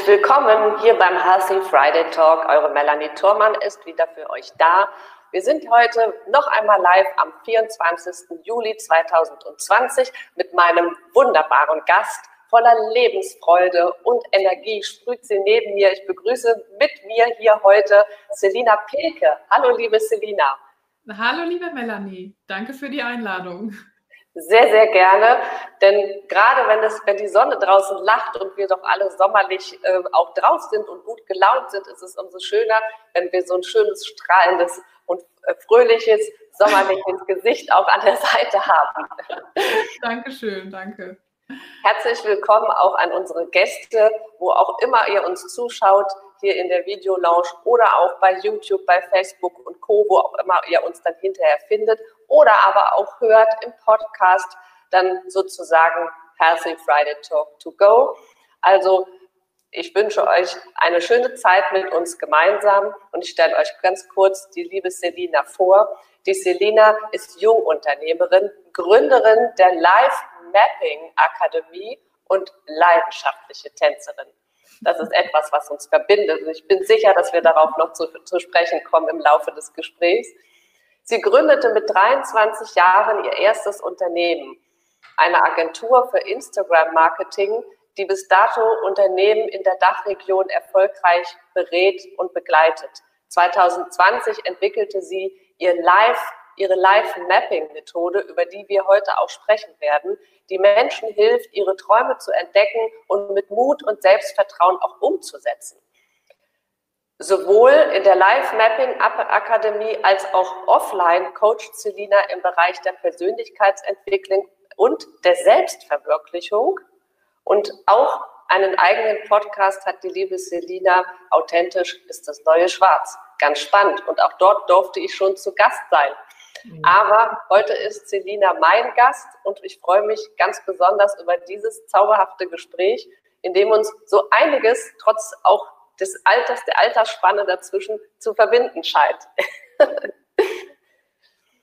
Herzlich willkommen hier beim Healthy Friday Talk. Eure Melanie Thormann ist wieder für euch da. Wir sind heute noch einmal live am 24. Juli 2020 mit meinem wunderbaren Gast. Voller Lebensfreude und Energie sprüht sie neben mir. Ich begrüße mit mir hier heute Selina Pilke. Hallo, liebe Selina. Hallo, liebe Melanie. Danke für die Einladung. Sehr, sehr gerne, denn gerade wenn, das, wenn die Sonne draußen lacht und wir doch alle sommerlich äh, auch draußen sind und gut gelaunt sind, ist es umso schöner, wenn wir so ein schönes, strahlendes und äh, fröhliches, sommerliches Gesicht auch an der Seite haben. Dankeschön, danke. Herzlich willkommen auch an unsere Gäste, wo auch immer ihr uns zuschaut, hier in der Videolounge oder auch bei YouTube, bei Facebook und Co., wo auch immer ihr uns dann hinterher findet oder aber auch hört im Podcast, dann sozusagen Healthy Friday Talk to Go. Also ich wünsche euch eine schöne Zeit mit uns gemeinsam und ich stelle euch ganz kurz die liebe Selina vor. Die Selina ist Jungunternehmerin, Gründerin der Life Mapping Akademie und leidenschaftliche Tänzerin. Das ist etwas, was uns verbindet. Und ich bin sicher, dass wir darauf noch zu, zu sprechen kommen im Laufe des Gesprächs. Sie gründete mit 23 Jahren ihr erstes Unternehmen, eine Agentur für Instagram-Marketing, die bis dato Unternehmen in der Dachregion erfolgreich berät und begleitet. 2020 entwickelte sie ihr Live, ihre Live-Mapping-Methode, über die wir heute auch sprechen werden, die Menschen hilft, ihre Träume zu entdecken und mit Mut und Selbstvertrauen auch umzusetzen. Sowohl in der Live-Mapping-Akademie als auch offline coacht Selina im Bereich der Persönlichkeitsentwicklung und der Selbstverwirklichung. Und auch einen eigenen Podcast hat die liebe Selina. Authentisch ist das neue Schwarz. Ganz spannend. Und auch dort durfte ich schon zu Gast sein. Mhm. Aber heute ist Selina mein Gast und ich freue mich ganz besonders über dieses zauberhafte Gespräch, in dem uns so einiges trotz auch des Alters, der Altersspanne dazwischen zu verbinden scheint.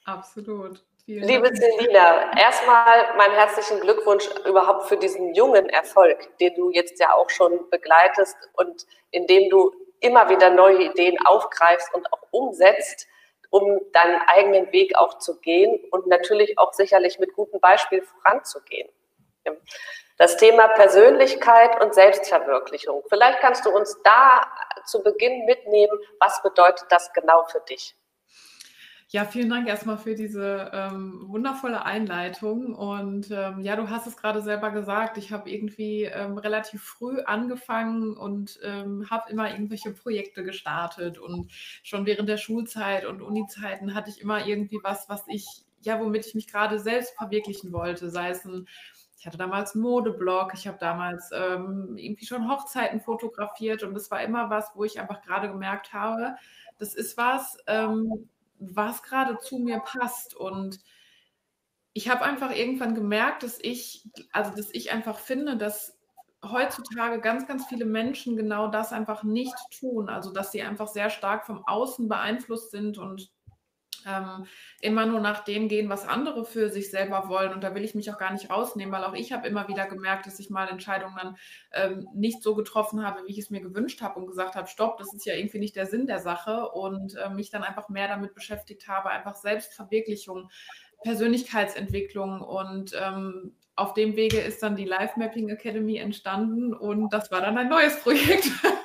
Absolut. Vielen Liebe Selina, erstmal meinen herzlichen Glückwunsch überhaupt für diesen jungen Erfolg, den du jetzt ja auch schon begleitest und in dem du immer wieder neue Ideen aufgreifst und auch umsetzt, um deinen eigenen Weg auch zu gehen und natürlich auch sicherlich mit gutem Beispiel voranzugehen das Thema Persönlichkeit und Selbstverwirklichung. Vielleicht kannst du uns da zu Beginn mitnehmen, was bedeutet das genau für dich? Ja, vielen Dank erstmal für diese ähm, wundervolle Einleitung. Und ähm, ja, du hast es gerade selber gesagt, ich habe irgendwie ähm, relativ früh angefangen und ähm, habe immer irgendwelche Projekte gestartet. Und schon während der Schulzeit und Unizeiten hatte ich immer irgendwie was, was ich, ja, womit ich mich gerade selbst verwirklichen wollte, sei es ein ich hatte damals einen Modeblog, ich habe damals ähm, irgendwie schon Hochzeiten fotografiert und das war immer was, wo ich einfach gerade gemerkt habe, das ist was, ähm, was gerade zu mir passt und ich habe einfach irgendwann gemerkt, dass ich, also dass ich einfach finde, dass heutzutage ganz, ganz viele Menschen genau das einfach nicht tun. Also dass sie einfach sehr stark vom Außen beeinflusst sind und ähm, immer nur nach dem gehen, was andere für sich selber wollen. Und da will ich mich auch gar nicht rausnehmen, weil auch ich habe immer wieder gemerkt, dass ich mal Entscheidungen dann ähm, nicht so getroffen habe, wie ich es mir gewünscht habe und gesagt habe, stopp, das ist ja irgendwie nicht der Sinn der Sache und äh, mich dann einfach mehr damit beschäftigt habe, einfach Selbstverwirklichung, Persönlichkeitsentwicklung und ähm, auf dem Wege ist dann die Live Mapping Academy entstanden und das war dann ein neues Projekt.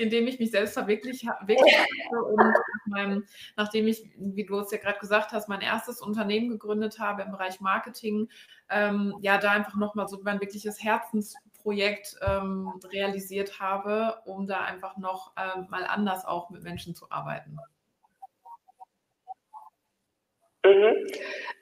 in dem ich mich selbst verwirklicht habe und meinem, nachdem ich, wie du es ja gerade gesagt hast, mein erstes Unternehmen gegründet habe im Bereich Marketing, ähm, ja, da einfach nochmal so mein wirkliches Herzensprojekt ähm, realisiert habe, um da einfach noch ähm, mal anders auch mit Menschen zu arbeiten. Mhm.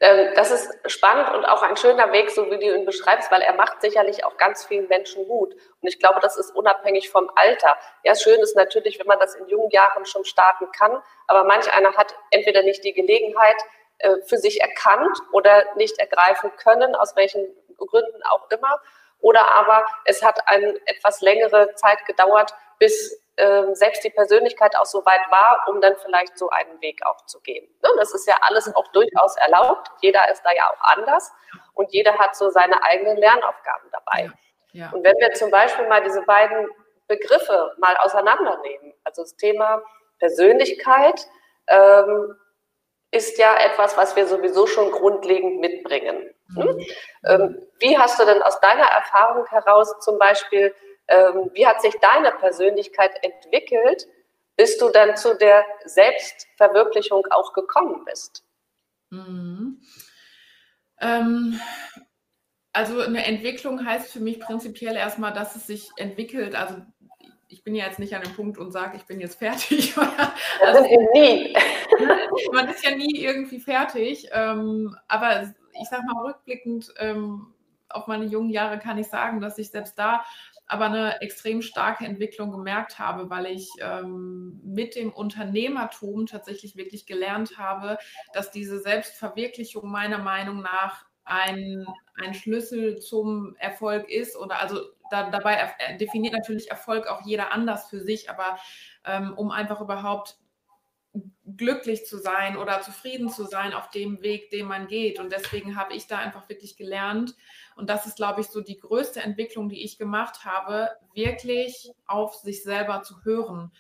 Ähm, das ist spannend und auch ein schöner Weg, so wie du ihn beschreibst, weil er macht sicherlich auch ganz vielen Menschen Mut. Und ich glaube, das ist unabhängig vom Alter. Ja, schön ist natürlich, wenn man das in jungen Jahren schon starten kann, aber manch einer hat entweder nicht die Gelegenheit äh, für sich erkannt oder nicht ergreifen können, aus welchen Gründen auch immer. Oder aber es hat eine etwas längere Zeit gedauert, bis ähm, selbst die Persönlichkeit auch so weit war, um dann vielleicht so einen Weg auch zu gehen. Ne? Das ist ja alles auch durchaus erlaubt. Jeder ist da ja auch anders und jeder hat so seine eigenen Lernaufgaben dabei. Ja. Ja. Und wenn wir zum Beispiel mal diese beiden Begriffe mal auseinandernehmen, also das Thema Persönlichkeit ähm, ist ja etwas, was wir sowieso schon grundlegend mitbringen. Hm? Mhm. Ähm, wie hast du denn aus deiner Erfahrung heraus zum Beispiel ähm, wie hat sich deine Persönlichkeit entwickelt, bis du dann zu der Selbstverwirklichung auch gekommen bist? Mhm. Ähm, also eine Entwicklung heißt für mich prinzipiell erstmal, dass es sich entwickelt. Also ich bin ja jetzt nicht an dem Punkt und sage, ich bin jetzt fertig. also, nie. man ist ja nie irgendwie fertig. Ähm, aber ich sage mal rückblickend ähm, auf meine jungen Jahre kann ich sagen, dass ich selbst da aber eine extrem starke Entwicklung gemerkt habe, weil ich ähm, mit dem Unternehmertum tatsächlich wirklich gelernt habe, dass diese Selbstverwirklichung meiner Meinung nach ein, ein Schlüssel zum Erfolg ist oder also da, dabei definiert natürlich Erfolg auch jeder anders für sich, aber ähm, um einfach überhaupt glücklich zu sein oder zufrieden zu sein auf dem Weg, den man geht. Und deswegen habe ich da einfach wirklich gelernt. Und das ist, glaube ich, so die größte Entwicklung, die ich gemacht habe, wirklich auf sich selber zu hören.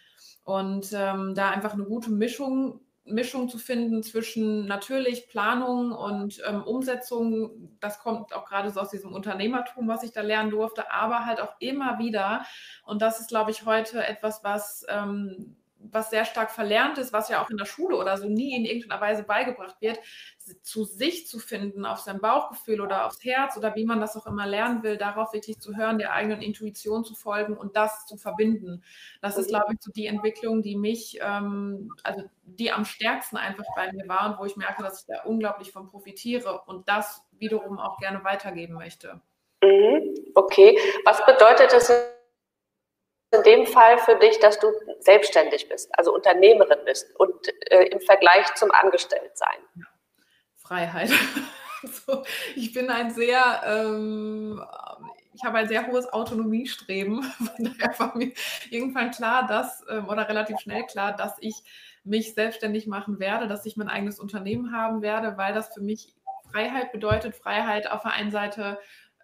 Und ähm, da einfach eine gute Mischung, Mischung zu finden zwischen natürlich Planung und ähm, Umsetzung. Das kommt auch gerade so aus diesem Unternehmertum, was ich da lernen durfte, aber halt auch immer wieder. Und das ist, glaube ich, heute etwas, was ähm, was sehr stark verlernt ist, was ja auch in der Schule oder so nie in irgendeiner Weise beigebracht wird, zu sich zu finden, auf sein Bauchgefühl oder aufs Herz oder wie man das auch immer lernen will, darauf wirklich zu hören, der eigenen Intuition zu folgen und das zu verbinden. Das ist, glaube ich, so die Entwicklung, die mich, ähm, also die am stärksten einfach bei mir war und wo ich merke, dass ich da unglaublich von profitiere und das wiederum auch gerne weitergeben möchte. Mhm. Okay, was bedeutet es in dem Fall für dich, dass du selbstständig bist, also Unternehmerin bist und äh, im Vergleich zum Angestelltsein? Freiheit. also, ich bin ein sehr, ähm, ich habe ein sehr hohes Autonomiestreben. Von daher war mir irgendwann klar, dass, ähm, oder relativ schnell klar, dass ich mich selbstständig machen werde, dass ich mein eigenes Unternehmen haben werde, weil das für mich Freiheit bedeutet. Freiheit auf der einen Seite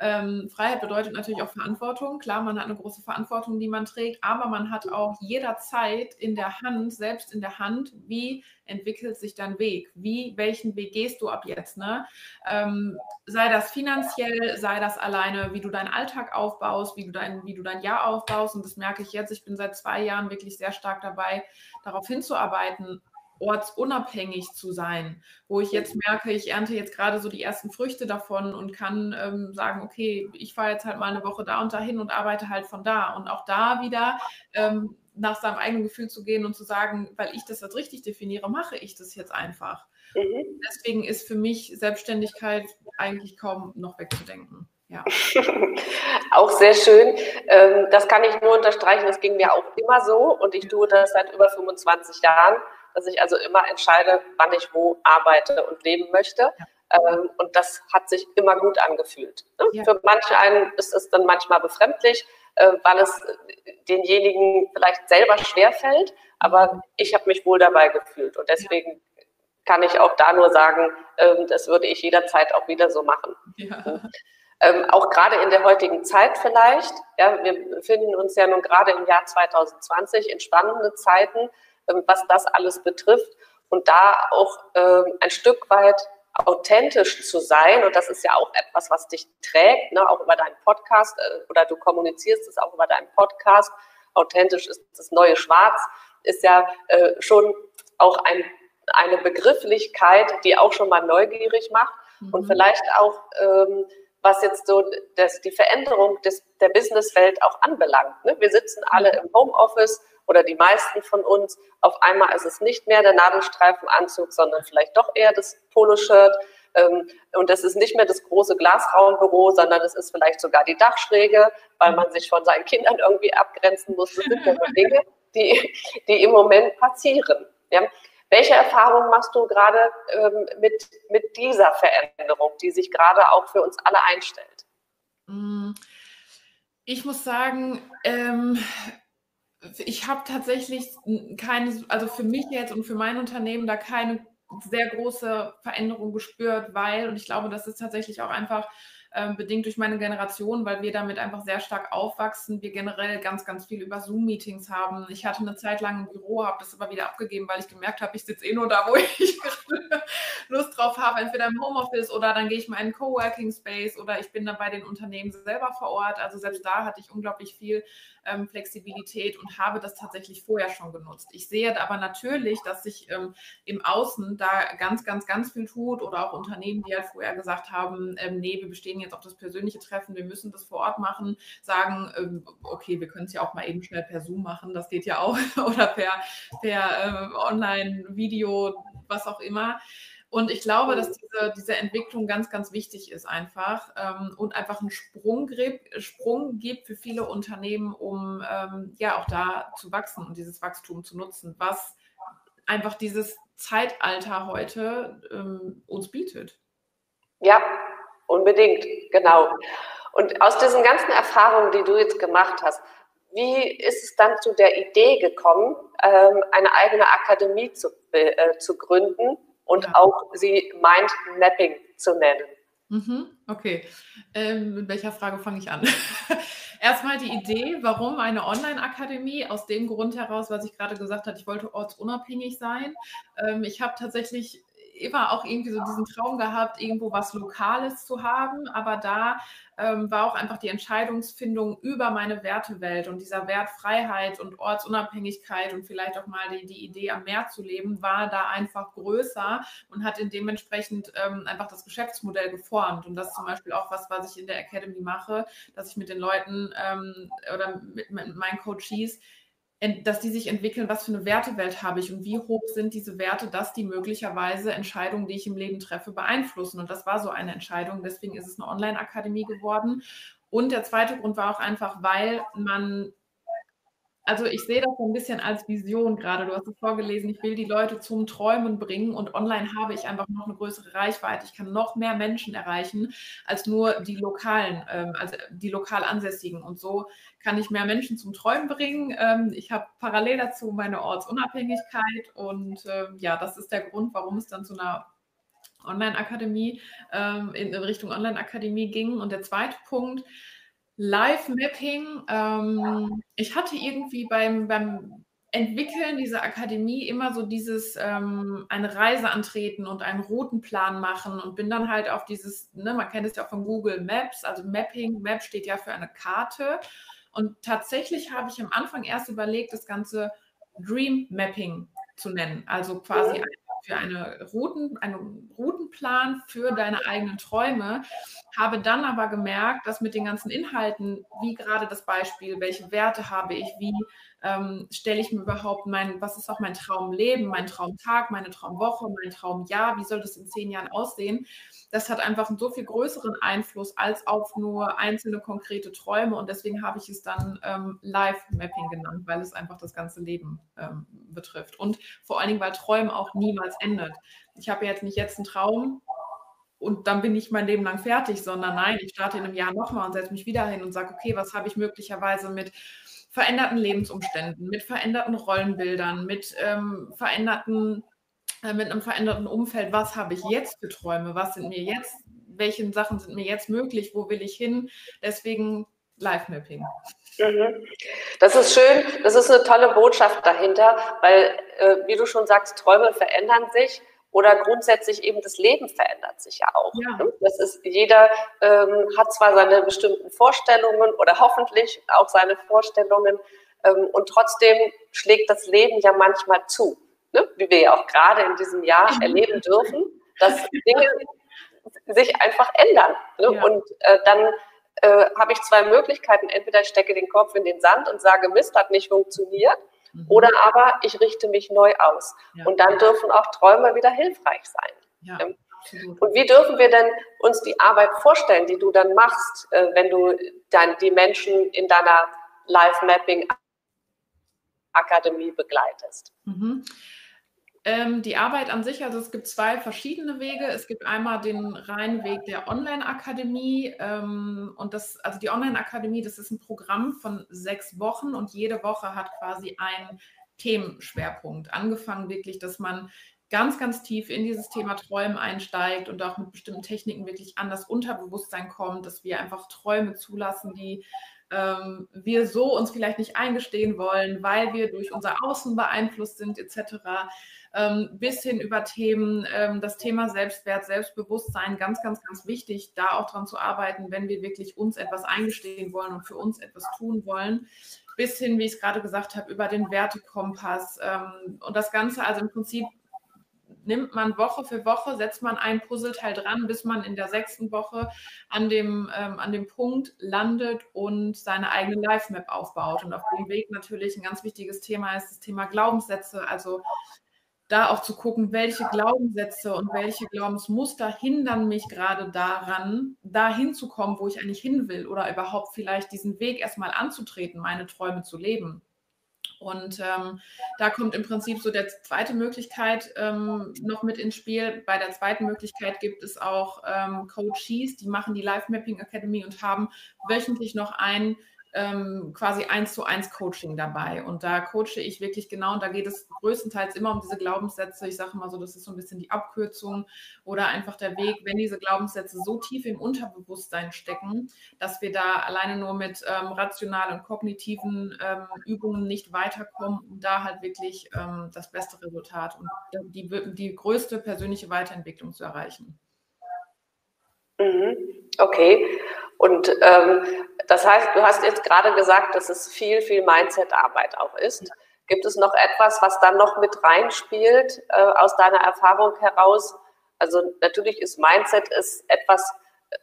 ähm, Freiheit bedeutet natürlich auch Verantwortung. Klar, man hat eine große Verantwortung, die man trägt, aber man hat auch jederzeit in der Hand, selbst in der Hand, wie entwickelt sich dein Weg? Wie, welchen Weg gehst du ab jetzt? Ne? Ähm, sei das finanziell, sei das alleine, wie du deinen Alltag aufbaust, wie du dein, wie du dein Jahr aufbaust. Und das merke ich jetzt. Ich bin seit zwei Jahren wirklich sehr stark dabei, darauf hinzuarbeiten, ortsunabhängig zu sein, wo ich jetzt merke, ich ernte jetzt gerade so die ersten Früchte davon und kann ähm, sagen, okay, ich fahre jetzt halt mal eine Woche da und dahin und arbeite halt von da. Und auch da wieder ähm, nach seinem eigenen Gefühl zu gehen und zu sagen, weil ich das als richtig definiere, mache ich das jetzt einfach. Mhm. Deswegen ist für mich Selbstständigkeit eigentlich kaum noch wegzudenken. Ja. auch sehr schön. Ähm, das kann ich nur unterstreichen. Das ging mir auch immer so und ich tue das seit über 25 Jahren dass ich also immer entscheide, wann ich wo arbeite und leben möchte. Ja. Ähm, und das hat sich immer gut angefühlt. Ne? Ja. Für manche einen ist es dann manchmal befremdlich, äh, weil es denjenigen vielleicht selber schwerfällt, aber ich habe mich wohl dabei gefühlt und deswegen ja. kann ich auch da nur sagen, ähm, das würde ich jederzeit auch wieder so machen. Ja. Ähm, auch gerade in der heutigen Zeit vielleicht. Ja, wir befinden uns ja nun gerade im Jahr 2020 in spannenden Zeiten. Ähm, was das alles betrifft und da auch ähm, ein Stück weit authentisch zu sein. Und das ist ja auch etwas, was dich trägt, ne? auch über deinen Podcast äh, oder du kommunizierst es auch über deinen Podcast. Authentisch ist das neue Schwarz, ist ja äh, schon auch ein, eine Begrifflichkeit, die auch schon mal neugierig macht mhm. und vielleicht auch, ähm, was jetzt so das, die Veränderung des, der Businesswelt auch anbelangt. Ne? Wir sitzen alle im Homeoffice oder die meisten von uns. Auf einmal ist es nicht mehr der Nadelstreifenanzug, sondern vielleicht doch eher das Poloshirt. Ähm, und es ist nicht mehr das große Glasraumbüro, sondern es ist vielleicht sogar die Dachschräge, weil man sich von seinen Kindern irgendwie abgrenzen muss. Das sind ja Dinge, die, die im Moment passieren. Ja? Welche Erfahrungen machst du gerade ähm, mit, mit dieser Veränderung, die sich gerade auch für uns alle einstellt? Mm, ich muss sagen, ähm, ich habe tatsächlich keine, also für mich jetzt und für mein Unternehmen da keine sehr große Veränderung gespürt, weil, und ich glaube, das ist tatsächlich auch einfach ähm, bedingt durch meine Generation, weil wir damit einfach sehr stark aufwachsen. Wir generell ganz, ganz viel über Zoom-Meetings haben. Ich hatte eine Zeit lang ein Büro, habe das aber wieder abgegeben, weil ich gemerkt habe, ich sitze eh nur da, wo ich Lust drauf habe, entweder im Homeoffice oder dann gehe ich mal in einen Coworking Space oder ich bin dann bei den Unternehmen selber vor Ort. Also selbst da hatte ich unglaublich viel ähm, Flexibilität und habe das tatsächlich vorher schon genutzt. Ich sehe aber natürlich, dass sich ähm, im Außen da ganz, ganz, ganz viel tut oder auch Unternehmen, die halt vorher gesagt haben, ähm, nee, wir bestehen jetzt auf das persönliche Treffen, wir müssen das vor Ort machen, sagen, ähm, okay, wir können es ja auch mal eben schnell per Zoom machen, das geht ja auch, oder per, per äh, Online-Video, was auch immer. Und ich glaube, dass diese, diese Entwicklung ganz, ganz wichtig ist einfach ähm, und einfach einen Sprung, Sprung gibt für viele Unternehmen, um ähm, ja auch da zu wachsen und dieses Wachstum zu nutzen, was einfach dieses Zeitalter heute ähm, uns bietet. Ja, unbedingt, genau. Und aus diesen ganzen Erfahrungen, die du jetzt gemacht hast, wie ist es dann zu der Idee gekommen, ähm, eine eigene Akademie zu, äh, zu gründen? Und ja. auch sie Mind Mapping zu nennen. Mhm, okay. Ähm, mit welcher Frage fange ich an? Erstmal die Idee, warum eine Online-Akademie? Aus dem Grund heraus, was ich gerade gesagt habe, ich wollte ortsunabhängig sein. Ähm, ich habe tatsächlich immer auch irgendwie so diesen Traum gehabt, irgendwo was Lokales zu haben. Aber da ähm, war auch einfach die Entscheidungsfindung über meine Wertewelt und dieser Wert Freiheit und Ortsunabhängigkeit und vielleicht auch mal die, die Idee am Meer zu leben, war da einfach größer und hat in dementsprechend ähm, einfach das Geschäftsmodell geformt. Und das ist zum Beispiel auch was, was ich in der Academy mache, dass ich mit den Leuten ähm, oder mit, mit meinen Coaches dass die sich entwickeln, was für eine Wertewelt habe ich und wie hoch sind diese Werte, dass die möglicherweise Entscheidungen, die ich im Leben treffe, beeinflussen. Und das war so eine Entscheidung. Deswegen ist es eine Online-Akademie geworden. Und der zweite Grund war auch einfach, weil man also ich sehe das so ein bisschen als Vision gerade. Du hast es vorgelesen, ich will die Leute zum Träumen bringen und online habe ich einfach noch eine größere Reichweite. Ich kann noch mehr Menschen erreichen als nur die lokalen, ähm, also die lokal Ansässigen. Und so kann ich mehr Menschen zum Träumen bringen. Ähm, ich habe parallel dazu meine Ortsunabhängigkeit und ähm, ja, das ist der Grund, warum es dann zu einer Online-Akademie in Richtung Online-Akademie ging. Und der zweite Punkt, Live-Mapping. Ähm, ich hatte irgendwie beim, beim Entwickeln dieser Akademie immer so dieses ähm, eine Reise antreten und einen Routenplan machen und bin dann halt auf dieses, ne, man kennt es ja auch von Google Maps, also Mapping, Map steht ja für eine Karte. Und tatsächlich habe ich am Anfang erst überlegt, das Ganze Dream Mapping zu nennen. Also quasi für eine Routen, einen Routenplan für deine eigenen Träume, habe dann aber gemerkt, dass mit den ganzen Inhalten, wie gerade das Beispiel, welche Werte habe ich, wie ähm, stelle ich mir überhaupt mein, was ist auch mein Traumleben, mein Traumtag, meine Traumwoche, mein Traumjahr, wie soll das in zehn Jahren aussehen? Das hat einfach einen so viel größeren Einfluss als auf nur einzelne konkrete Träume und deswegen habe ich es dann ähm, Live-Mapping genannt, weil es einfach das ganze Leben ähm, betrifft und vor allen Dingen, weil Träumen auch niemals endet. Ich habe jetzt nicht jetzt einen Traum, und dann bin ich mein Leben lang fertig, sondern nein, ich starte in einem Jahr nochmal und setze mich wieder hin und sage, okay, was habe ich möglicherweise mit veränderten Lebensumständen, mit veränderten Rollenbildern, mit ähm, veränderten, äh, mit einem veränderten Umfeld. Was habe ich jetzt für Träume? Was sind mir jetzt, welche Sachen sind mir jetzt möglich? Wo will ich hin? Deswegen Live-Mapping. Mhm. Das ist schön, das ist eine tolle Botschaft dahinter, weil, äh, wie du schon sagst, Träume verändern sich oder grundsätzlich eben das Leben verändert sich ja auch. Ja. Ne? Das ist, jeder ähm, hat zwar seine bestimmten Vorstellungen oder hoffentlich auch seine Vorstellungen ähm, und trotzdem schlägt das Leben ja manchmal zu, ne? wie wir ja auch gerade in diesem Jahr erleben dürfen, dass Dinge sich einfach ändern. Ne? Ja. Und äh, dann äh, habe ich zwei Möglichkeiten. Entweder ich stecke den Kopf in den Sand und sage, Mist, hat nicht funktioniert. Mhm. Oder aber ich richte mich neu aus. Ja. Und dann dürfen auch Träume wieder hilfreich sein. Ja. Ähm, und wie dürfen wir denn uns die Arbeit vorstellen, die du dann machst, äh, wenn du dann die Menschen in deiner Live Mapping Akademie begleitest? Mhm. Ähm, die Arbeit an sich, also es gibt zwei verschiedene Wege. Es gibt einmal den reinen Weg der Online-Akademie. Ähm, und das, also die Online-Akademie, das ist ein Programm von sechs Wochen und jede Woche hat quasi einen Themenschwerpunkt. Angefangen wirklich, dass man ganz, ganz tief in dieses Thema Träumen einsteigt und auch mit bestimmten Techniken wirklich an das Unterbewusstsein kommt, dass wir einfach Träume zulassen, die ähm, wir so uns vielleicht nicht eingestehen wollen, weil wir durch unser Außen beeinflusst sind etc ähm, bis hin über Themen, ähm, das Thema Selbstwert, Selbstbewusstsein, ganz, ganz, ganz wichtig, da auch dran zu arbeiten, wenn wir wirklich uns etwas eingestehen wollen und für uns etwas tun wollen bis hin, wie ich es gerade gesagt habe, über den Wertekompass ähm, und das Ganze, also im Prinzip nimmt man Woche für Woche, setzt man ein Puzzleteil dran, bis man in der sechsten Woche an dem, ähm, an dem Punkt landet und seine eigene Live-Map aufbaut. Und auf dem Weg natürlich ein ganz wichtiges Thema ist das Thema Glaubenssätze. Also da auch zu gucken, welche Glaubenssätze und welche Glaubensmuster hindern mich gerade daran, da hinzukommen, wo ich eigentlich hin will oder überhaupt vielleicht diesen Weg erstmal anzutreten, meine Träume zu leben. Und ähm, da kommt im Prinzip so der zweite Möglichkeit ähm, noch mit ins Spiel. Bei der zweiten Möglichkeit gibt es auch ähm, Coaches, die machen die Live Mapping Academy und haben wöchentlich noch ein ähm, quasi eins zu eins Coaching dabei. Und da coache ich wirklich genau und da geht es größtenteils immer um diese Glaubenssätze. Ich sage mal so, das ist so ein bisschen die Abkürzung oder einfach der Weg, wenn diese Glaubenssätze so tief im Unterbewusstsein stecken, dass wir da alleine nur mit ähm, rationalen und kognitiven ähm, Übungen nicht weiterkommen, um da halt wirklich ähm, das beste Resultat und die, die größte persönliche Weiterentwicklung zu erreichen. Mhm. Okay. Und ähm, das heißt, du hast jetzt gerade gesagt, dass es viel, viel Mindset-Arbeit auch ist. Gibt es noch etwas, was dann noch mit reinspielt äh, aus deiner Erfahrung heraus? Also natürlich ist Mindset ist etwas,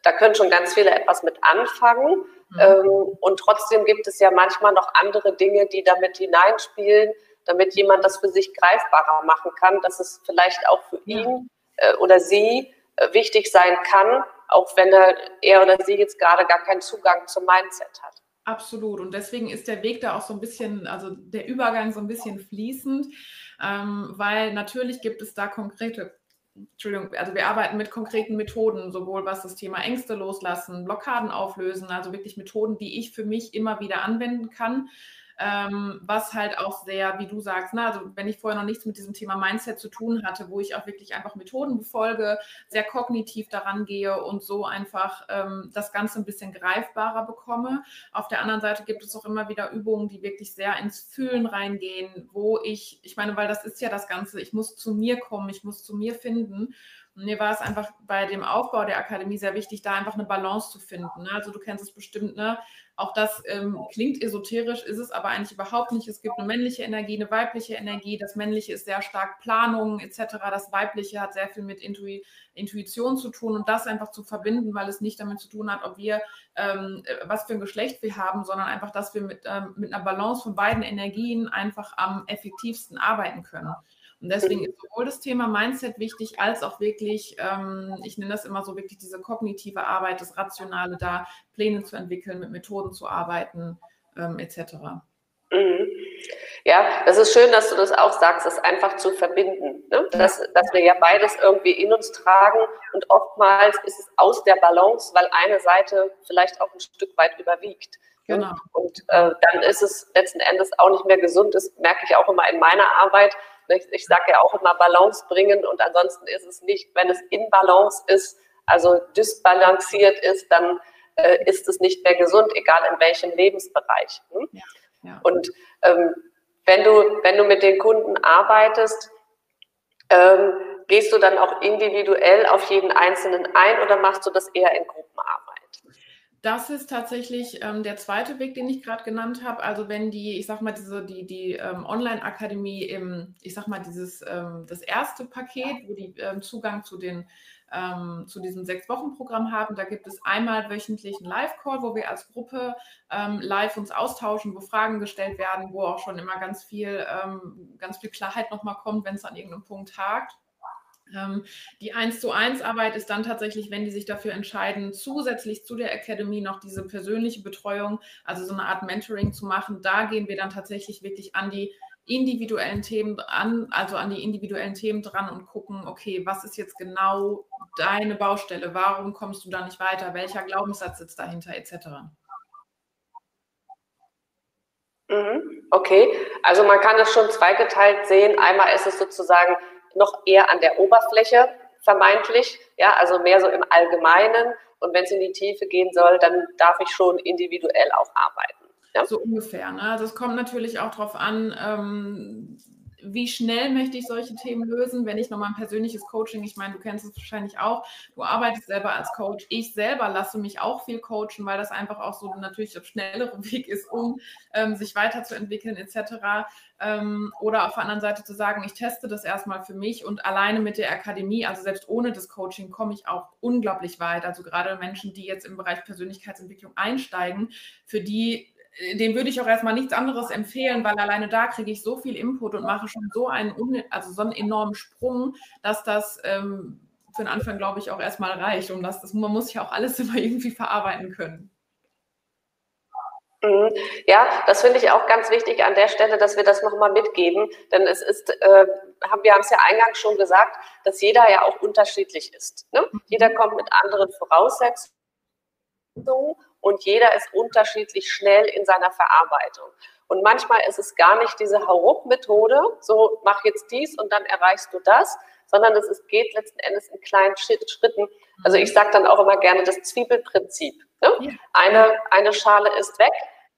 da können schon ganz viele etwas mit anfangen. Mhm. Ähm, und trotzdem gibt es ja manchmal noch andere Dinge, die damit hineinspielen, damit jemand das für sich greifbarer machen kann, dass es vielleicht auch für ihn äh, oder sie äh, wichtig sein kann, auch wenn er, er oder sie jetzt gerade gar keinen Zugang zum Mindset hat. Absolut. Und deswegen ist der Weg da auch so ein bisschen, also der Übergang so ein bisschen fließend, ähm, weil natürlich gibt es da konkrete, Entschuldigung, also wir arbeiten mit konkreten Methoden, sowohl was das Thema Ängste loslassen, Blockaden auflösen, also wirklich Methoden, die ich für mich immer wieder anwenden kann ähm, was halt auch sehr, wie du sagst, ne, also wenn ich vorher noch nichts mit diesem Thema Mindset zu tun hatte, wo ich auch wirklich einfach Methoden befolge, sehr kognitiv daran gehe und so einfach ähm, das Ganze ein bisschen greifbarer bekomme. Auf der anderen Seite gibt es auch immer wieder Übungen, die wirklich sehr ins Fühlen reingehen, wo ich, ich meine, weil das ist ja das Ganze, ich muss zu mir kommen, ich muss zu mir finden. Und mir war es einfach bei dem Aufbau der Akademie sehr wichtig, da einfach eine Balance zu finden. Ne? Also du kennst es bestimmt, ne? Auch das ähm, klingt esoterisch, ist es aber eigentlich überhaupt nicht. Es gibt eine männliche Energie, eine weibliche Energie. Das männliche ist sehr stark Planung etc. Das weibliche hat sehr viel mit Intui Intuition zu tun und das einfach zu verbinden, weil es nicht damit zu tun hat, ob wir ähm, was für ein Geschlecht wir haben, sondern einfach, dass wir mit, ähm, mit einer Balance von beiden Energien einfach am effektivsten arbeiten können. Und deswegen ist sowohl das Thema Mindset wichtig, als auch wirklich, ähm, ich nenne das immer so wirklich diese kognitive Arbeit, das Rationale da, Pläne zu entwickeln, mit Methoden zu arbeiten, ähm, etc. Mhm. Ja, das ist schön, dass du das auch sagst, das einfach zu verbinden. Ne? Dass, dass wir ja beides irgendwie in uns tragen und oftmals ist es aus der Balance, weil eine Seite vielleicht auch ein Stück weit überwiegt. Ne? Genau. Und äh, dann ist es letzten Endes auch nicht mehr gesund. Das merke ich auch immer in meiner Arbeit, ich, ich sage ja auch immer Balance bringen und ansonsten ist es nicht, wenn es in Balance ist, also dysbalanciert ist, dann äh, ist es nicht mehr gesund, egal in welchem Lebensbereich. Hm? Ja, ja. Und ähm, wenn, du, wenn du mit den Kunden arbeitest, ähm, gehst du dann auch individuell auf jeden Einzelnen ein oder machst du das eher in Gruppenarbeit? Das ist tatsächlich ähm, der zweite Weg, den ich gerade genannt habe. Also wenn die, ich sag mal, diese, die, die ähm, Online-Akademie im, ich sag mal, dieses, ähm, das erste Paket, wo die ähm, Zugang zu den ähm, zu diesem Sechs-Wochen-Programm haben. Da gibt es einmal wöchentlich einen Live-Call, wo wir als Gruppe ähm, live uns austauschen, wo Fragen gestellt werden, wo auch schon immer ganz viel, ähm, ganz viel Klarheit nochmal kommt, wenn es an irgendeinem Punkt hakt. Ähm, die 1 zu 1 Arbeit ist dann tatsächlich, wenn die sich dafür entscheiden, zusätzlich zu der Academy noch diese persönliche Betreuung, also so eine Art Mentoring zu machen. Da gehen wir dann tatsächlich wirklich an die individuellen Themen an, also an die individuellen Themen dran und gucken, okay, was ist jetzt genau deine Baustelle? Warum kommst du da nicht weiter? Welcher Glaubenssatz sitzt dahinter, etc. Mhm, okay, also man kann es schon zweigeteilt sehen. Einmal ist es sozusagen noch eher an der Oberfläche vermeintlich, ja, also mehr so im Allgemeinen. Und wenn es in die Tiefe gehen soll, dann darf ich schon individuell auch arbeiten. Ja? So ungefähr. Ne? Also es kommt natürlich auch darauf an, ähm, wie schnell möchte ich solche Themen lösen, wenn ich nochmal ein persönliches Coaching, ich meine, du kennst es wahrscheinlich auch, du arbeitest selber als Coach, ich selber lasse mich auch viel coachen, weil das einfach auch so natürlich der schnellere Weg ist, um ähm, sich weiterzuentwickeln etc. Ähm, oder auf der anderen Seite zu sagen, ich teste das erstmal für mich und alleine mit der Akademie, also selbst ohne das Coaching, komme ich auch unglaublich weit. Also gerade Menschen, die jetzt im Bereich Persönlichkeitsentwicklung einsteigen, für die dem würde ich auch erstmal nichts anderes empfehlen, weil alleine da kriege ich so viel Input und mache schon so einen, also so einen enormen Sprung, dass das ähm, für den Anfang, glaube ich, auch erstmal reicht. Und das, das, man muss ja auch alles immer irgendwie verarbeiten können. Mhm. Ja, das finde ich auch ganz wichtig an der Stelle, dass wir das nochmal mitgeben. Denn es ist, äh, haben, wir haben es ja eingangs schon gesagt, dass jeder ja auch unterschiedlich ist. Ne? Mhm. Jeder kommt mit anderen Voraussetzungen und jeder ist unterschiedlich schnell in seiner Verarbeitung. Und manchmal ist es gar nicht diese Hauruck-Methode, so mach jetzt dies und dann erreichst du das, sondern es ist, geht letzten Endes in kleinen Schritten. Also ich sage dann auch immer gerne das Zwiebelprinzip. Ne? Eine, eine Schale ist weg,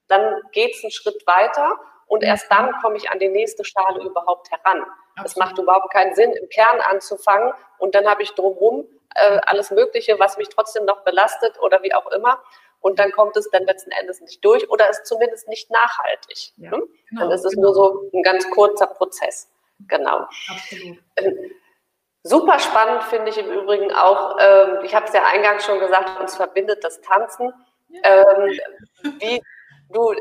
dann geht es einen Schritt weiter und erst dann komme ich an die nächste Schale überhaupt heran. Es macht überhaupt keinen Sinn, im Kern anzufangen und dann habe ich drumherum äh, alles Mögliche, was mich trotzdem noch belastet oder wie auch immer und dann kommt es dann letzten Endes nicht durch oder ist zumindest nicht nachhaltig. Ja, hm? genau, dann ist es genau. nur so ein ganz kurzer Prozess. Genau. Absolut. Ähm, super spannend finde ich im Übrigen auch, ähm, ich habe es ja eingangs schon gesagt, uns verbindet das Tanzen. Ja. Ähm, wie du,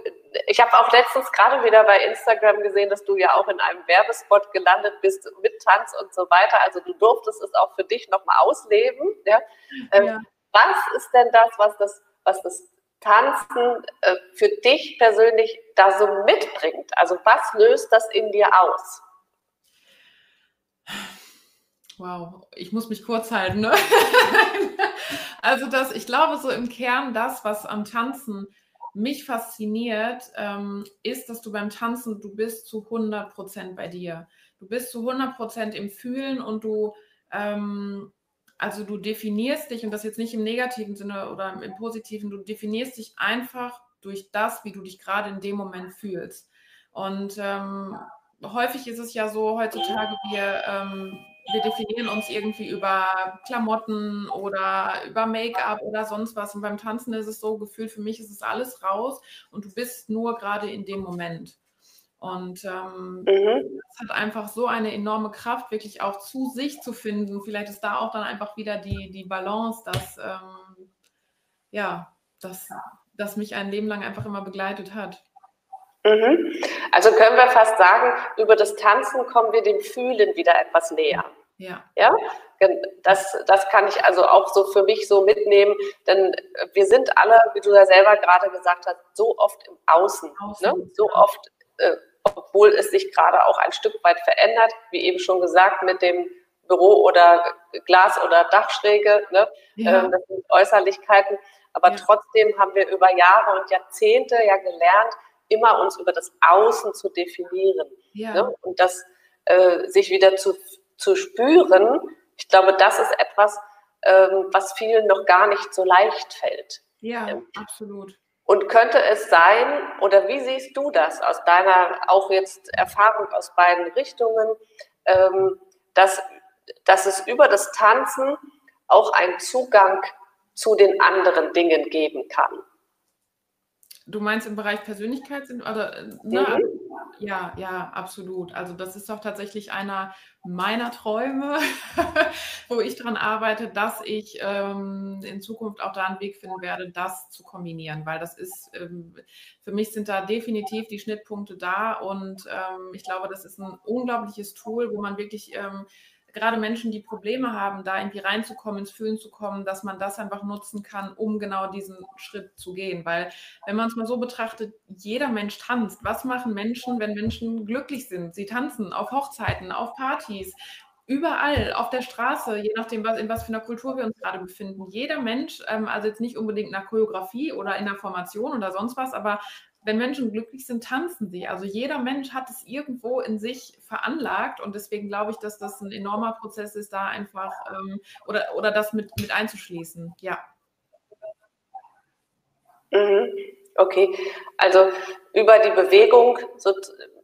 ich habe auch letztens gerade wieder bei Instagram gesehen, dass du ja auch in einem Werbespot gelandet bist mit Tanz und so weiter. Also du durftest es auch für dich nochmal ausleben. Ja? Ähm, ja. Was ist denn das, was das was das Tanzen äh, für dich persönlich da so mitbringt? Also was löst das in dir aus? Wow, ich muss mich kurz halten. Ne? also das, ich glaube so im Kern das, was am Tanzen mich fasziniert, ähm, ist, dass du beim Tanzen, du bist zu 100 Prozent bei dir. Du bist zu 100 Prozent im Fühlen und du ähm, also du definierst dich, und das jetzt nicht im negativen Sinne oder im positiven, du definierst dich einfach durch das, wie du dich gerade in dem Moment fühlst. Und ähm, häufig ist es ja so heutzutage, wir, ähm, wir definieren uns irgendwie über Klamotten oder über Make-up oder sonst was. Und beim Tanzen ist es so, gefühlt für mich ist es alles raus und du bist nur gerade in dem Moment. Und ähm, mhm. das hat einfach so eine enorme Kraft, wirklich auch zu sich zu finden. Vielleicht ist da auch dann einfach wieder die, die Balance, dass, ähm, ja, dass, dass mich ein Leben lang einfach immer begleitet hat. Mhm. Also können wir fast sagen, über das Tanzen kommen wir dem Fühlen wieder etwas näher. Ja. ja? Das, das kann ich also auch so für mich so mitnehmen, denn wir sind alle, wie du ja selber gerade gesagt hast, so oft im Außen, Außen ne? so oft äh, obwohl es sich gerade auch ein Stück weit verändert, wie eben schon gesagt, mit dem Büro oder Glas- oder Dachschräge. Ne? Ja. Ähm, das sind Äußerlichkeiten. Aber ja. trotzdem haben wir über Jahre und Jahrzehnte ja gelernt, immer uns über das Außen zu definieren. Ja. Ne? Und das äh, sich wieder zu, zu spüren, ich glaube, das ist etwas, ähm, was vielen noch gar nicht so leicht fällt. Ja, ähm, absolut. Und könnte es sein, oder wie siehst du das aus deiner auch jetzt Erfahrung aus beiden Richtungen, ähm, dass, dass es über das Tanzen auch einen Zugang zu den anderen Dingen geben kann? Du meinst im Bereich Persönlichkeit sind oder äh, ne? mhm. ja, ja, absolut. Also das ist doch tatsächlich einer meiner Träume, wo ich daran arbeite, dass ich ähm, in Zukunft auch da einen Weg finden werde, das zu kombinieren, weil das ist ähm, für mich sind da definitiv die Schnittpunkte da und ähm, ich glaube, das ist ein unglaubliches Tool, wo man wirklich ähm, gerade Menschen, die Probleme haben, da irgendwie reinzukommen, ins Fühlen zu kommen, dass man das einfach nutzen kann, um genau diesen Schritt zu gehen. Weil wenn man es mal so betrachtet, jeder Mensch tanzt. Was machen Menschen, wenn Menschen glücklich sind? Sie tanzen auf Hochzeiten, auf Partys, überall auf der Straße, je nachdem, was, in was für einer Kultur wir uns gerade befinden. Jeder Mensch, ähm, also jetzt nicht unbedingt in der Choreografie oder in der Formation oder sonst was, aber wenn Menschen glücklich sind, tanzen sie. Also jeder Mensch hat es irgendwo in sich veranlagt und deswegen glaube ich, dass das ein enormer Prozess ist, da einfach ähm, oder, oder das mit, mit einzuschließen. Ja. Mhm. Okay, also über die Bewegung so,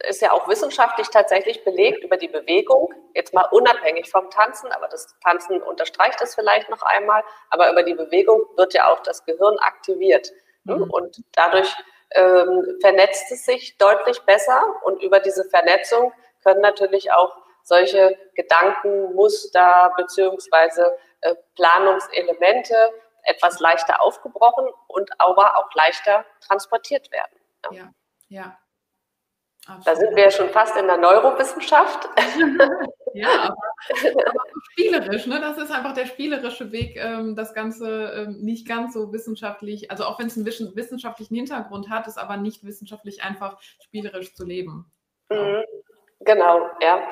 ist ja auch wissenschaftlich tatsächlich belegt, über die Bewegung, jetzt mal unabhängig vom Tanzen, aber das Tanzen unterstreicht es vielleicht noch einmal, aber über die Bewegung wird ja auch das Gehirn aktiviert. Mhm. Und dadurch ähm, vernetzt es sich deutlich besser und über diese Vernetzung können natürlich auch solche Gedankenmuster beziehungsweise äh, Planungselemente etwas leichter aufgebrochen und aber auch leichter transportiert werden. Ja, ja. ja. Absolut. Da sind wir ja schon fast in der Neurowissenschaft. ja, aber, aber spielerisch, ne? Das ist einfach der spielerische Weg, ähm, das Ganze ähm, nicht ganz so wissenschaftlich, also auch wenn es einen wissenschaftlichen Hintergrund hat, ist aber nicht wissenschaftlich einfach spielerisch zu leben. Mhm. Genau, ja.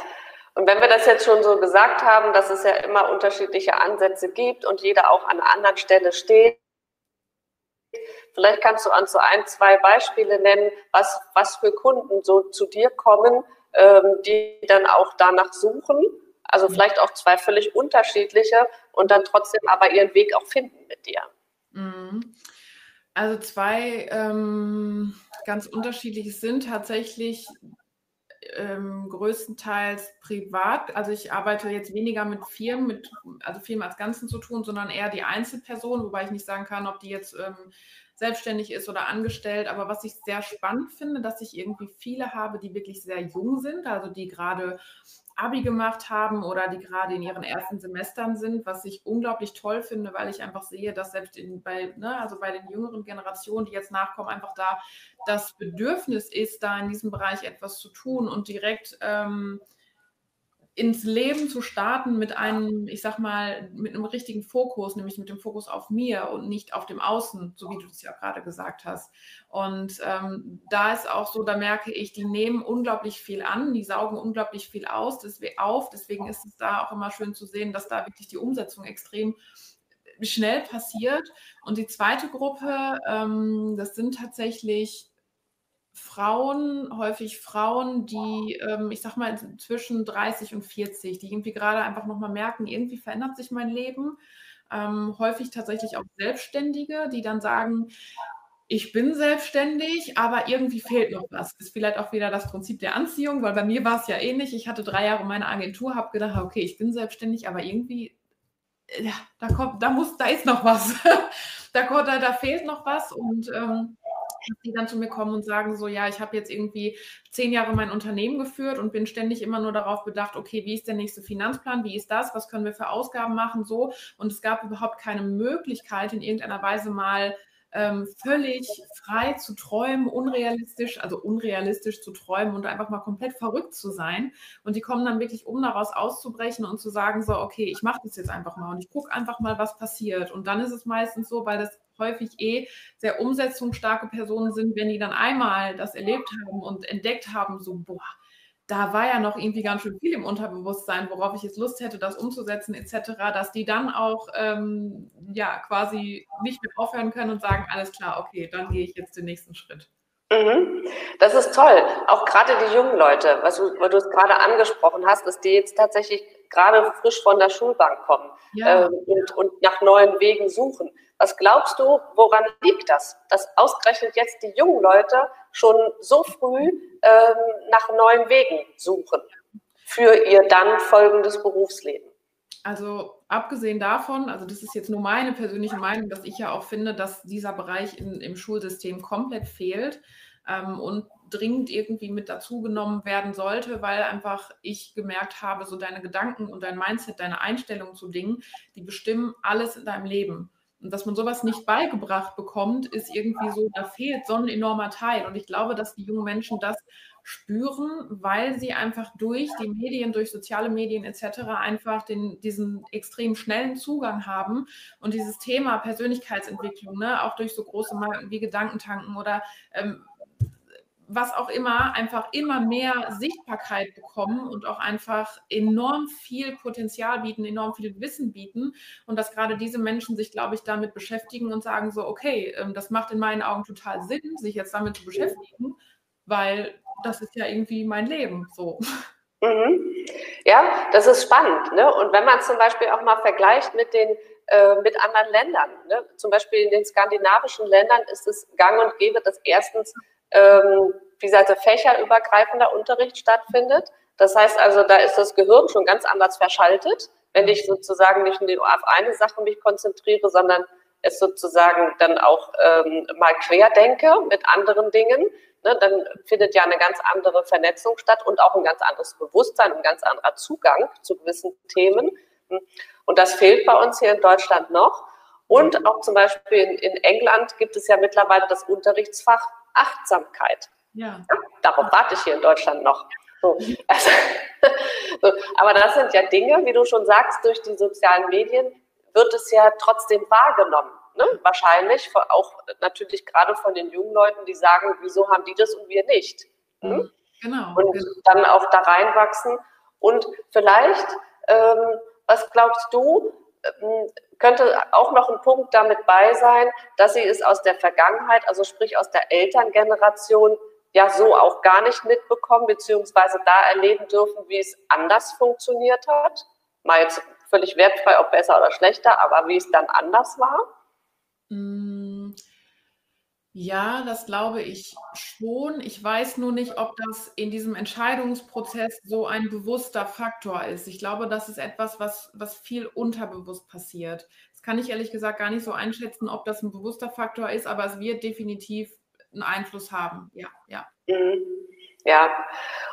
Und wenn wir das jetzt schon so gesagt haben, dass es ja immer unterschiedliche Ansätze gibt und jeder auch an einer anderen Stelle steht, Vielleicht kannst du an so ein, zwei Beispiele nennen, was, was für Kunden so zu dir kommen, ähm, die dann auch danach suchen. Also mhm. vielleicht auch zwei völlig unterschiedliche und dann trotzdem aber ihren Weg auch finden mit dir. Mhm. Also zwei ähm, ganz unterschiedliche sind tatsächlich ähm, größtenteils privat. Also ich arbeite jetzt weniger mit Firmen, mit, also Firmen als Ganzen zu tun, sondern eher die Einzelperson, wobei ich nicht sagen kann, ob die jetzt ähm, selbstständig ist oder angestellt. Aber was ich sehr spannend finde, dass ich irgendwie viele habe, die wirklich sehr jung sind, also die gerade Abi gemacht haben oder die gerade in ihren ersten Semestern sind, was ich unglaublich toll finde, weil ich einfach sehe, dass selbst in, bei, ne, also bei den jüngeren Generationen, die jetzt nachkommen, einfach da das Bedürfnis ist, da in diesem Bereich etwas zu tun und direkt ähm, ins Leben zu starten mit einem, ich sag mal, mit einem richtigen Fokus, nämlich mit dem Fokus auf mir und nicht auf dem Außen, so wie du es ja gerade gesagt hast. Und ähm, da ist auch so, da merke ich, die nehmen unglaublich viel an, die saugen unglaublich viel aus, deswegen auf. Deswegen ist es da auch immer schön zu sehen, dass da wirklich die Umsetzung extrem schnell passiert. Und die zweite Gruppe, ähm, das sind tatsächlich Frauen, häufig Frauen, die, ähm, ich sag mal, zwischen 30 und 40, die irgendwie gerade einfach nochmal merken, irgendwie verändert sich mein Leben. Ähm, häufig tatsächlich auch Selbstständige, die dann sagen, ich bin selbstständig, aber irgendwie fehlt noch was. Ist vielleicht auch wieder das Prinzip der Anziehung, weil bei mir war es ja ähnlich. Ich hatte drei Jahre meine Agentur, habe gedacht, okay, ich bin selbstständig, aber irgendwie, ja, da kommt, da muss, da ist noch was. da, da, da fehlt noch was und ähm, die dann zu mir kommen und sagen so, ja, ich habe jetzt irgendwie zehn Jahre mein Unternehmen geführt und bin ständig immer nur darauf bedacht, okay, wie ist der nächste Finanzplan, wie ist das, was können wir für Ausgaben machen, so. Und es gab überhaupt keine Möglichkeit, in irgendeiner Weise mal ähm, völlig frei zu träumen, unrealistisch, also unrealistisch zu träumen und einfach mal komplett verrückt zu sein. Und die kommen dann wirklich, um daraus auszubrechen und zu sagen, so, okay, ich mache das jetzt einfach mal und ich gucke einfach mal, was passiert. Und dann ist es meistens so, weil das häufig eh sehr umsetzungsstarke Personen sind, wenn die dann einmal das erlebt haben und entdeckt haben, so, boah, da war ja noch irgendwie ganz schön viel im Unterbewusstsein, worauf ich jetzt Lust hätte, das umzusetzen, etc., dass die dann auch ähm, ja quasi nicht mehr aufhören können und sagen, alles klar, okay, dann gehe ich jetzt den nächsten Schritt. Mhm. Das ist toll. Auch gerade die jungen Leute, was du, weil du es gerade angesprochen hast, dass die jetzt tatsächlich gerade frisch von der Schulbank kommen ja. ähm, und, und nach neuen Wegen suchen. Was glaubst du, woran liegt das, dass ausgerechnet jetzt die jungen Leute schon so früh ähm, nach neuen Wegen suchen für ihr dann folgendes Berufsleben? Also abgesehen davon, also das ist jetzt nur meine persönliche Meinung, dass ich ja auch finde, dass dieser Bereich in, im Schulsystem komplett fehlt ähm, und dringend irgendwie mit dazugenommen werden sollte, weil einfach ich gemerkt habe, so deine Gedanken und dein Mindset, deine Einstellung zu Dingen, die bestimmen alles in deinem Leben. Und dass man sowas nicht beigebracht bekommt, ist irgendwie so, da fehlt so ein enormer Teil. Und ich glaube, dass die jungen Menschen das spüren, weil sie einfach durch die Medien, durch soziale Medien etc. einfach den, diesen extrem schnellen Zugang haben und dieses Thema Persönlichkeitsentwicklung, ne, auch durch so große Marken wie Gedankentanken oder ähm, was auch immer, einfach immer mehr Sichtbarkeit bekommen und auch einfach enorm viel Potenzial bieten, enorm viel Wissen bieten. Und dass gerade diese Menschen sich, glaube ich, damit beschäftigen und sagen so, okay, ähm, das macht in meinen Augen total Sinn, sich jetzt damit zu beschäftigen, weil das ist ja irgendwie mein Leben so. Mhm. Ja, das ist spannend. Ne? Und wenn man zum Beispiel auch mal vergleicht mit den äh, mit anderen Ländern, ne? zum Beispiel in den skandinavischen Ländern ist es gang und gäbe, dass erstens ähm, wie gesagt, fächerübergreifender Unterricht stattfindet. Das heißt also, da ist das Gehirn schon ganz anders verschaltet, wenn ich sozusagen nicht nur auf eine Sache mich konzentriere, sondern es sozusagen dann auch ähm, mal querdenke mit anderen Dingen ne, dann findet ja eine ganz andere Vernetzung statt und auch ein ganz anderes Bewusstsein, ein ganz anderer Zugang zu gewissen Themen. Und das fehlt bei uns hier in Deutschland noch. Und auch zum Beispiel in, in England gibt es ja mittlerweile das Unterrichtsfach Achtsamkeit. Ja. Darauf warte ich hier in Deutschland noch. So, also, so, aber das sind ja Dinge, wie du schon sagst, durch die sozialen Medien wird es ja trotzdem wahrgenommen. Ne? Wahrscheinlich auch natürlich gerade von den jungen Leuten, die sagen, wieso haben die das und wir nicht? Hm? Genau. Und genau. dann auch da reinwachsen. Und vielleicht, ähm, was glaubst du, ähm, könnte auch noch ein Punkt damit bei sein, dass sie es aus der Vergangenheit, also sprich aus der Elterngeneration, ja so auch gar nicht mitbekommen, beziehungsweise da erleben dürfen, wie es anders funktioniert hat. Mal jetzt völlig wertfrei, ob besser oder schlechter, aber wie es dann anders war? Mm, ja, das glaube ich schon. Ich weiß nur nicht, ob das in diesem Entscheidungsprozess so ein bewusster Faktor ist. Ich glaube, das ist etwas, was, was viel unterbewusst passiert. Das kann ich ehrlich gesagt gar nicht so einschätzen, ob das ein bewusster Faktor ist, aber es wird definitiv einen Einfluss haben. Ja, ja. Mhm. Ja.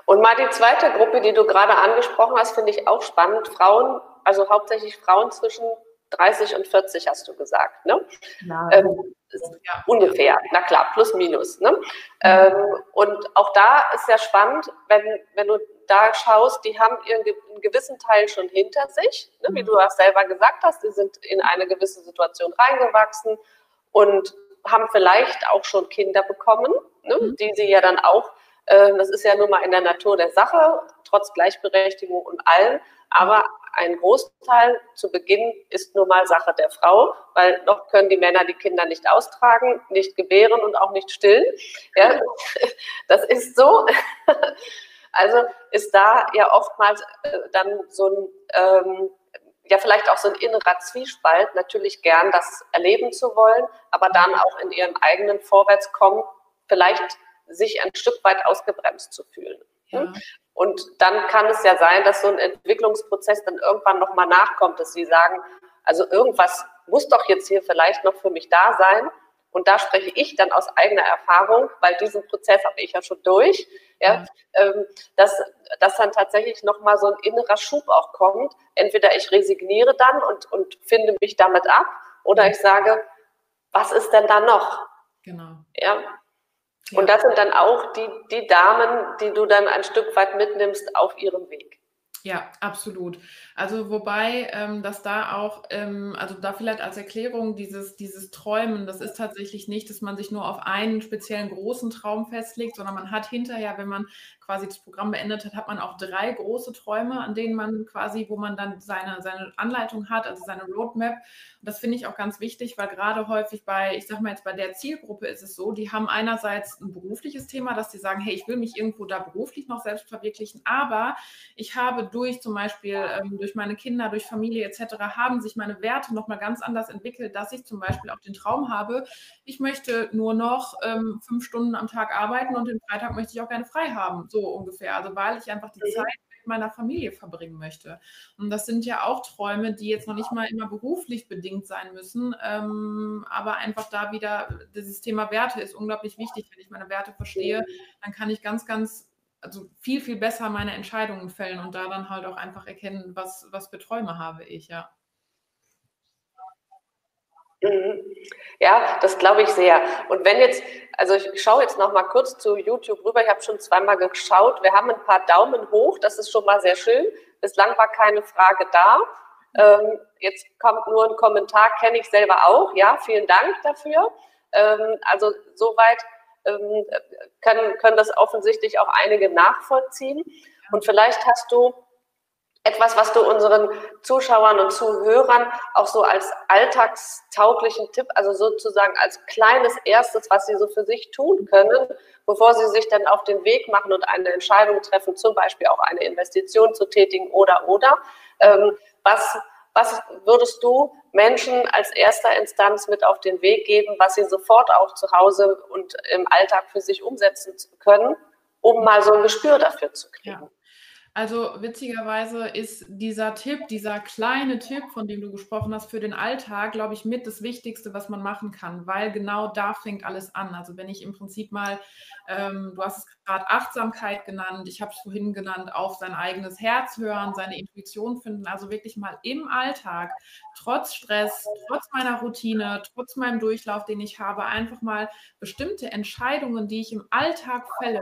Und mal die zweite Gruppe, die du gerade angesprochen hast, finde ich auch spannend. Frauen, also hauptsächlich Frauen zwischen 30 und 40 hast du gesagt, ne? Ja. Ähm, ja. Ungefähr, na klar, plus minus. Ne? Mhm. Ähm, und auch da ist ja spannend, wenn, wenn du da schaust, die haben ihren einen gewissen Teil schon hinter sich, ne? wie mhm. du auch selber gesagt hast, die sind in eine gewisse Situation reingewachsen und haben vielleicht auch schon Kinder bekommen, ne? mhm. die sie ja dann auch, das ist ja nun mal in der Natur der Sache, trotz Gleichberechtigung und allem, aber ein Großteil zu Beginn ist nun mal Sache der Frau, weil noch können die Männer die Kinder nicht austragen, nicht gebären und auch nicht stillen. Ja, das ist so. Also ist da ja oftmals äh, dann so ein, ähm, ja vielleicht auch so ein innerer Zwiespalt, natürlich gern das erleben zu wollen, aber dann auch in ihrem eigenen Vorwärtskommen vielleicht sich ein Stück weit ausgebremst zu fühlen. Ja. Und dann kann es ja sein, dass so ein Entwicklungsprozess dann irgendwann nochmal nachkommt, dass sie sagen, also irgendwas muss doch jetzt hier vielleicht noch für mich da sein. Und da spreche ich dann aus eigener Erfahrung, weil diesen Prozess habe ich ja schon durch, ja, ähm, dass, dass dann tatsächlich nochmal so ein innerer Schub auch kommt. Entweder ich resigniere dann und, und finde mich damit ab oder ich sage, was ist denn da noch? Genau. Ja, und das sind dann auch die, die Damen, die du dann ein Stück weit mitnimmst auf ihrem Weg. Ja, absolut. Also wobei, ähm, dass da auch, ähm, also da vielleicht als Erklärung dieses, dieses Träumen, das ist tatsächlich nicht, dass man sich nur auf einen speziellen großen Traum festlegt, sondern man hat hinterher, wenn man quasi das Programm beendet hat, hat man auch drei große Träume, an denen man quasi, wo man dann seine, seine Anleitung hat, also seine Roadmap. Und das finde ich auch ganz wichtig, weil gerade häufig bei, ich sag mal jetzt bei der Zielgruppe ist es so, die haben einerseits ein berufliches Thema, dass sie sagen, hey, ich will mich irgendwo da beruflich noch selbst verwirklichen, aber ich habe durch zum Beispiel, ähm, durch meine Kinder, durch Familie etc., haben sich meine Werte nochmal ganz anders entwickelt, dass ich zum Beispiel auch den Traum habe, ich möchte nur noch ähm, fünf Stunden am Tag arbeiten und den Freitag möchte ich auch gerne frei haben so ungefähr. Also weil ich einfach die mhm. Zeit mit meiner Familie verbringen möchte. Und das sind ja auch Träume, die jetzt noch nicht mal immer beruflich bedingt sein müssen, ähm, aber einfach da wieder, dieses Thema Werte ist unglaublich wichtig. Wenn ich meine Werte verstehe, dann kann ich ganz, ganz also viel, viel besser meine Entscheidungen fällen und da dann halt auch einfach erkennen, was, was für Träume habe ich, ja. Mhm. Ja, das glaube ich sehr. Und wenn jetzt, also ich schaue jetzt noch mal kurz zu YouTube rüber. Ich habe schon zweimal geschaut. Wir haben ein paar Daumen hoch. Das ist schon mal sehr schön. Bislang war keine Frage da. Ähm, jetzt kommt nur ein Kommentar, kenne ich selber auch. Ja, vielen Dank dafür. Ähm, also soweit ähm, können, können das offensichtlich auch einige nachvollziehen. Und vielleicht hast du etwas, was du unseren Zuschauern und Zuhörern auch so als alltagstauglichen Tipp, also sozusagen als kleines erstes, was sie so für sich tun können, bevor sie sich dann auf den Weg machen und eine Entscheidung treffen, zum Beispiel auch eine Investition zu tätigen oder oder. Ähm, was, was würdest du Menschen als erster Instanz mit auf den Weg geben, was sie sofort auch zu Hause und im Alltag für sich umsetzen können, um mal so ein Gespür dafür zu kriegen? Ja. Also witzigerweise ist dieser Tipp, dieser kleine Tipp, von dem du gesprochen hast, für den Alltag, glaube ich, mit das Wichtigste, was man machen kann, weil genau da fängt alles an. Also wenn ich im Prinzip mal, ähm, du hast es gerade Achtsamkeit genannt, ich habe es vorhin genannt, auf sein eigenes Herz hören, seine Intuition finden, also wirklich mal im Alltag, trotz Stress, trotz meiner Routine, trotz meinem Durchlauf, den ich habe, einfach mal bestimmte Entscheidungen, die ich im Alltag fälle,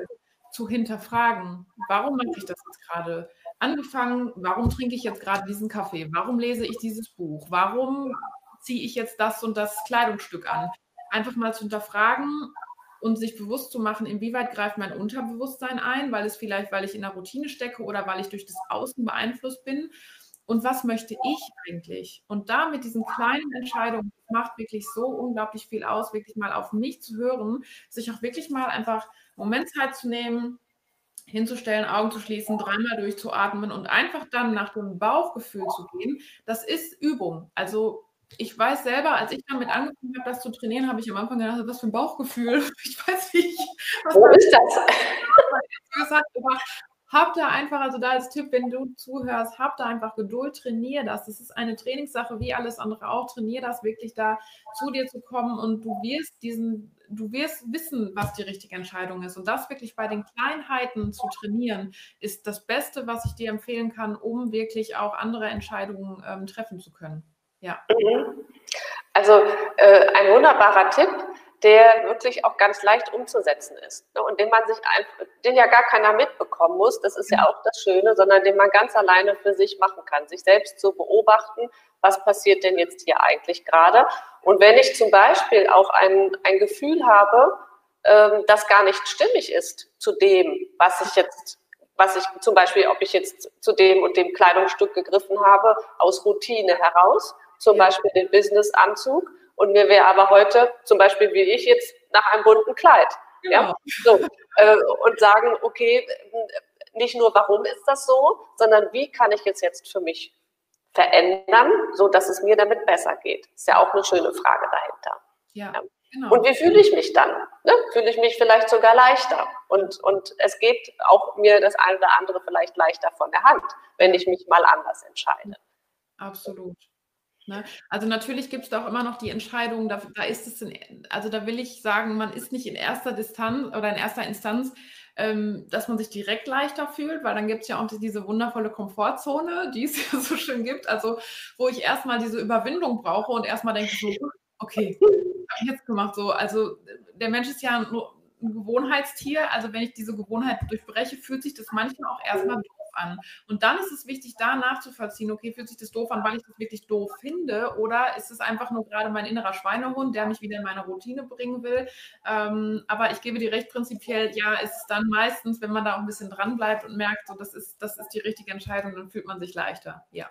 zu hinterfragen, warum mache ich das jetzt gerade? Angefangen, warum trinke ich jetzt gerade diesen Kaffee? Warum lese ich dieses Buch? Warum ziehe ich jetzt das und das Kleidungsstück an? Einfach mal zu hinterfragen und sich bewusst zu machen, inwieweit greift mein Unterbewusstsein ein, weil es vielleicht, weil ich in der Routine stecke oder weil ich durch das Außen beeinflusst bin. Und was möchte ich eigentlich? Und da mit diesen kleinen Entscheidungen macht wirklich so unglaublich viel aus, wirklich mal auf mich zu hören, sich auch wirklich mal einfach Moment Zeit zu nehmen, hinzustellen, Augen zu schließen, dreimal durchzuatmen und einfach dann nach dem Bauchgefühl zu gehen, das ist Übung. Also ich weiß selber, als ich damit angefangen habe, das zu trainieren, habe ich am Anfang gedacht, was für ein Bauchgefühl. Ich weiß nicht. Wo ist das? Gesagt, aber hab da einfach, also da als Tipp, wenn du zuhörst, hab da einfach Geduld, trainier das. Das ist eine Trainingssache, wie alles andere auch. Trainier das wirklich da zu dir zu kommen und du wirst diesen, du wirst wissen, was die richtige Entscheidung ist. Und das wirklich bei den Kleinheiten zu trainieren, ist das Beste, was ich dir empfehlen kann, um wirklich auch andere Entscheidungen ähm, treffen zu können. Ja. Mhm. Also äh, ein wunderbarer Tipp der wirklich auch ganz leicht umzusetzen ist ne? und den man sich einfach, den ja gar keiner mitbekommen muss, das ist ja mhm. auch das Schöne, sondern den man ganz alleine für sich machen kann, sich selbst zu beobachten, was passiert denn jetzt hier eigentlich gerade. Und wenn ich zum Beispiel auch ein, ein Gefühl habe, ähm, das gar nicht stimmig ist zu dem, was ich jetzt was ich zum Beispiel, ob ich jetzt zu dem und dem Kleidungsstück gegriffen habe, aus Routine heraus, zum Beispiel den Businessanzug, und mir wäre aber heute, zum Beispiel wie ich jetzt, nach einem bunten Kleid. Genau. Ja? So, äh, und sagen, okay, nicht nur warum ist das so, sondern wie kann ich es jetzt für mich verändern, so dass es mir damit besser geht. Ist ja auch eine schöne Frage dahinter. Ja. ja. Genau. Und wie fühle ich mich dann? Ne? Fühle ich mich vielleicht sogar leichter? Und, und es geht auch mir das eine oder andere vielleicht leichter von der Hand, wenn ich mich mal anders entscheide. Absolut. Ne? Also natürlich gibt es da auch immer noch die Entscheidung, da, da ist es, in, also da will ich sagen, man ist nicht in erster Distanz oder in erster Instanz, ähm, dass man sich direkt leichter fühlt, weil dann gibt es ja auch diese wundervolle Komfortzone, die es ja so schön gibt, also wo ich erstmal diese Überwindung brauche und erstmal denke so, okay, habe ich jetzt gemacht so. Also der Mensch ist ja nur ein Gewohnheitstier, also wenn ich diese Gewohnheit durchbreche, fühlt sich das manchmal auch erstmal doof an. Und dann ist es wichtig, da nachzuvollziehen, okay, fühlt sich das doof an, weil ich das wirklich doof finde oder ist es einfach nur gerade mein innerer Schweinehund, der mich wieder in meine Routine bringen will. Ähm, aber ich gebe dir recht, prinzipiell, ja, ist es dann meistens, wenn man da auch ein bisschen dran bleibt und merkt, so, das ist, das ist die richtige Entscheidung, dann fühlt man sich leichter, ja.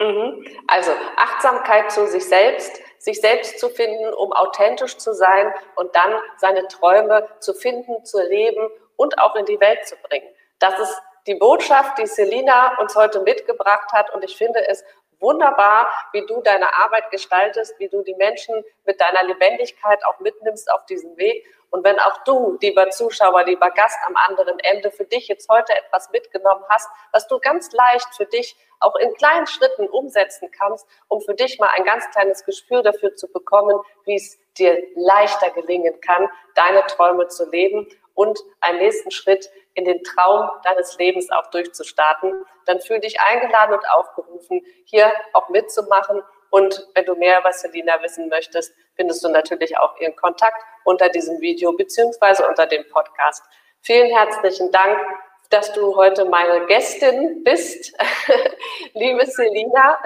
Mhm. Also Achtsamkeit zu sich selbst, sich selbst zu finden, um authentisch zu sein und dann seine Träume zu finden, zu leben und auch in die Welt zu bringen. Das ist die Botschaft, die Selina uns heute mitgebracht hat. Und ich finde es wunderbar, wie du deine Arbeit gestaltest, wie du die Menschen mit deiner Lebendigkeit auch mitnimmst auf diesem Weg. Und wenn auch du, lieber Zuschauer, lieber Gast am anderen Ende, für dich jetzt heute etwas mitgenommen hast, was du ganz leicht für dich auch in kleinen Schritten umsetzen kannst, um für dich mal ein ganz kleines Gespür dafür zu bekommen, wie es dir leichter gelingen kann, deine Träume zu leben und einen nächsten Schritt in den Traum deines Lebens auch durchzustarten, dann fühl dich eingeladen und aufgerufen, hier auch mitzumachen. Und wenn du mehr über Selina wissen möchtest, findest du natürlich auch ihren Kontakt unter diesem Video beziehungsweise unter dem Podcast. Vielen herzlichen Dank, dass du heute meine Gästin bist, liebe Selina,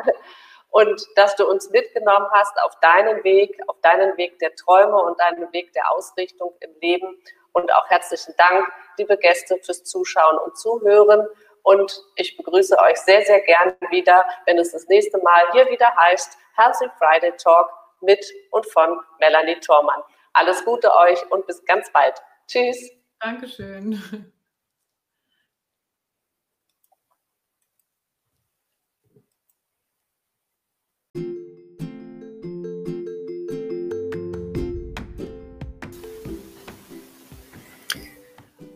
und dass du uns mitgenommen hast auf deinen Weg, auf deinen Weg der Träume und deinen Weg der Ausrichtung im Leben. Und auch herzlichen Dank, liebe Gäste, fürs Zuschauen und Zuhören. Und ich begrüße euch sehr, sehr gerne wieder, wenn es das nächste Mal hier wieder heißt Healthy Friday Talk mit und von Melanie Thormann. Alles Gute euch und bis ganz bald. Tschüss. Dankeschön.